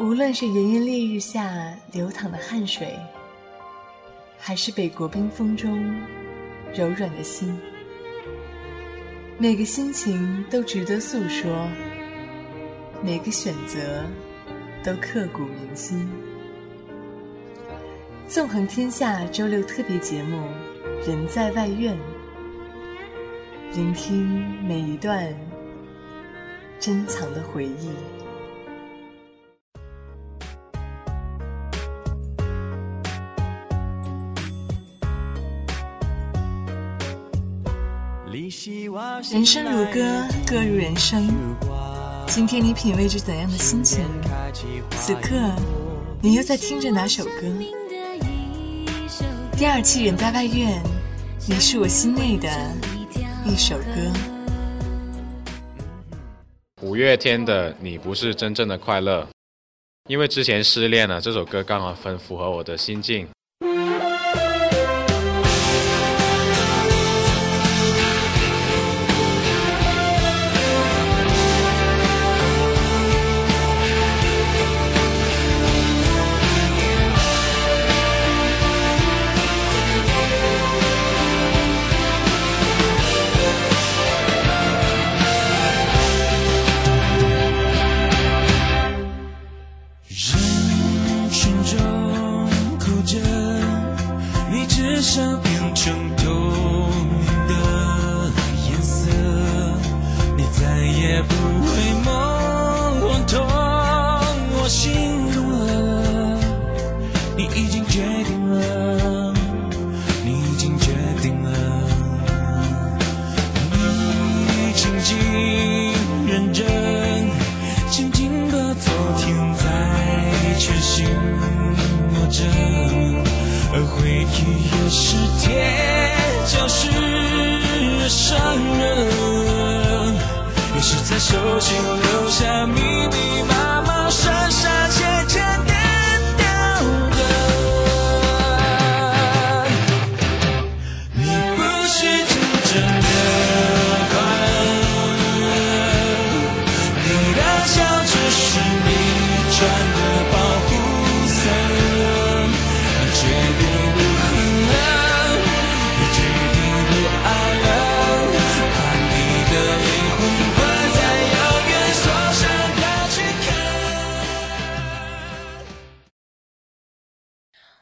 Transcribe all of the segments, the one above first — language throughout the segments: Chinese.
无论是炎炎烈日下流淌的汗水，还是北国冰封中柔软的心，每个心情都值得诉说，每个选择都刻骨铭心。纵横天下周六特别节目《人在外院》，聆听每一段珍藏的回忆。人生如歌，歌如人生。今天你品味着怎样的心情？此刻，你又在听着哪首歌？第二期《人在外院》，你是我心内的一首歌。五月天的《你不是真正的快乐》，因为之前失恋了，这首歌刚好很符合我的心境。回忆也是天，就是伤人，也是在手心留下秘密吧。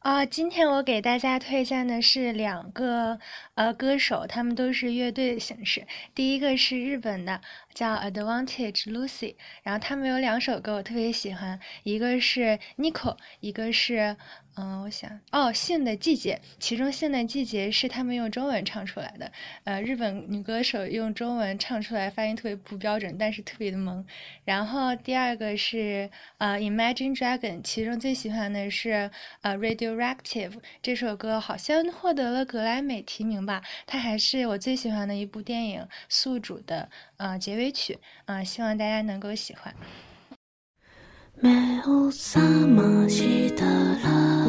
啊今天我给大家推荐的是两个呃歌手，他们都是乐队的形式。第一个是日本的，叫 Advantage Lucy，然后他们有两首歌我特别喜欢，一个是 Nico，一个是。嗯，我想哦，《性的季节》其中《性的季节》是他们用中文唱出来的，呃，日本女歌手用中文唱出来，发音特别不标准，但是特别的萌。然后第二个是呃，《Imagine Dragon》，其中最喜欢的是呃，《Radioactive》这首歌，好像获得了格莱美提名吧。它还是我最喜欢的一部电影《宿主》的呃结尾曲，嗯，希望大家能够喜欢。目を覚ましたら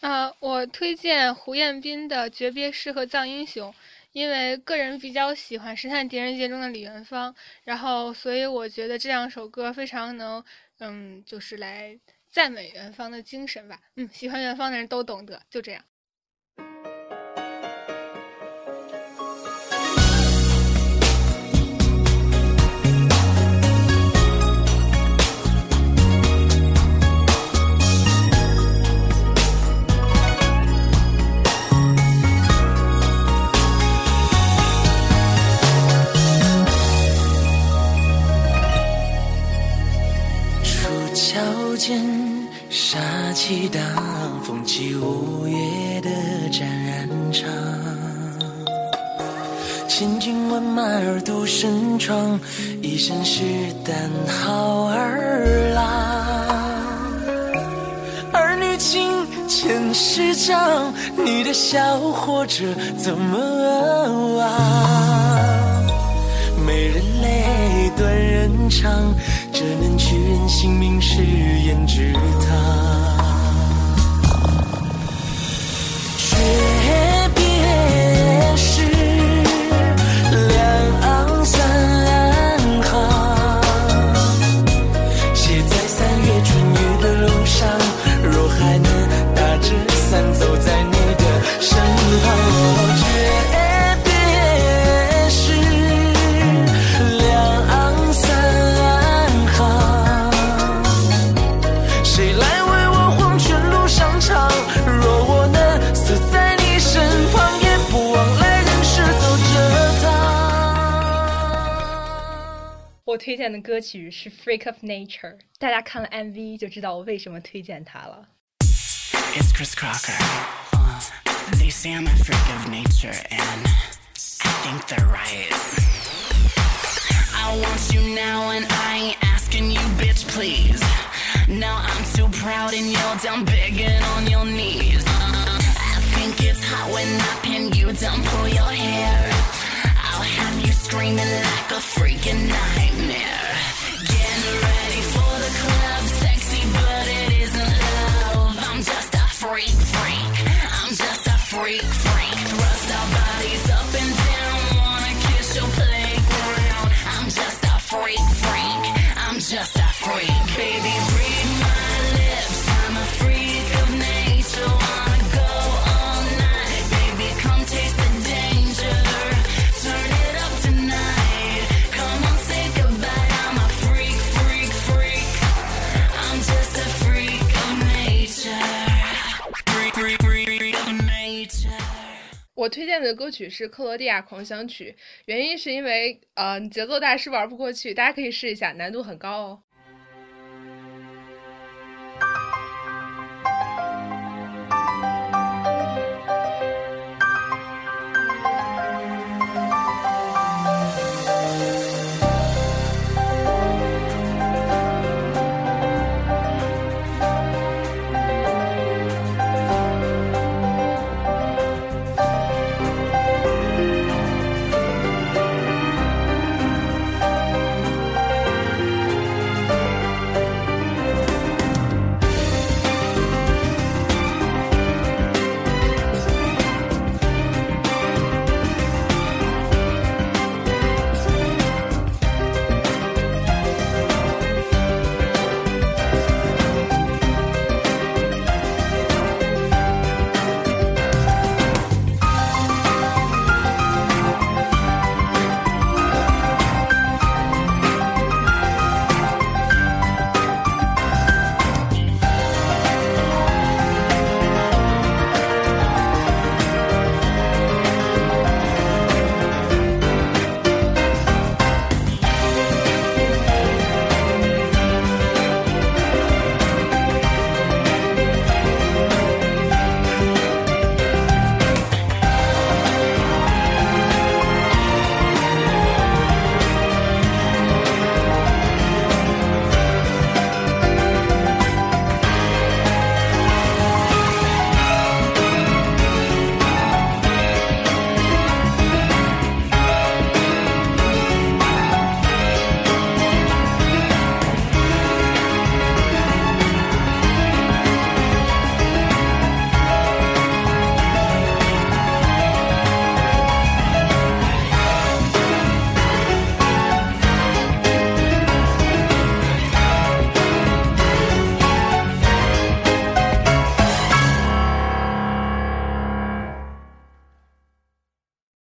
呃，我推荐胡彦斌的《诀别诗》和《藏英雄》，因为个人比较喜欢《神探狄仁杰》中的李元芳，然后所以我觉得这两首歌非常能，嗯，就是来赞美元芳的精神吧。嗯，喜欢元芳的人都懂得，就这样。当风起午夜的战场。千军万马而独身闯，一身是胆好儿郎。儿女情前世长，你的笑活着怎么忘？美人泪，断人肠，只能取人性命食胭脂我推荐的歌曲是《Freak of Nature》，大家看了 MV 就知道我为什么推荐它了。 It's Chris Crocker. Uh, they say I'm a freak of nature, and I think they're right. I want you now, and I ain't asking you, bitch, please. Now I'm too proud, and you're down begging on your knees. I think it's hot when I pin you down, pull your hair. I'll have you screaming like a freaking nightmare. 我推荐的歌曲是《克罗地亚狂想曲》，原因是因为呃节奏大师玩不过去，大家可以试一下，难度很高哦。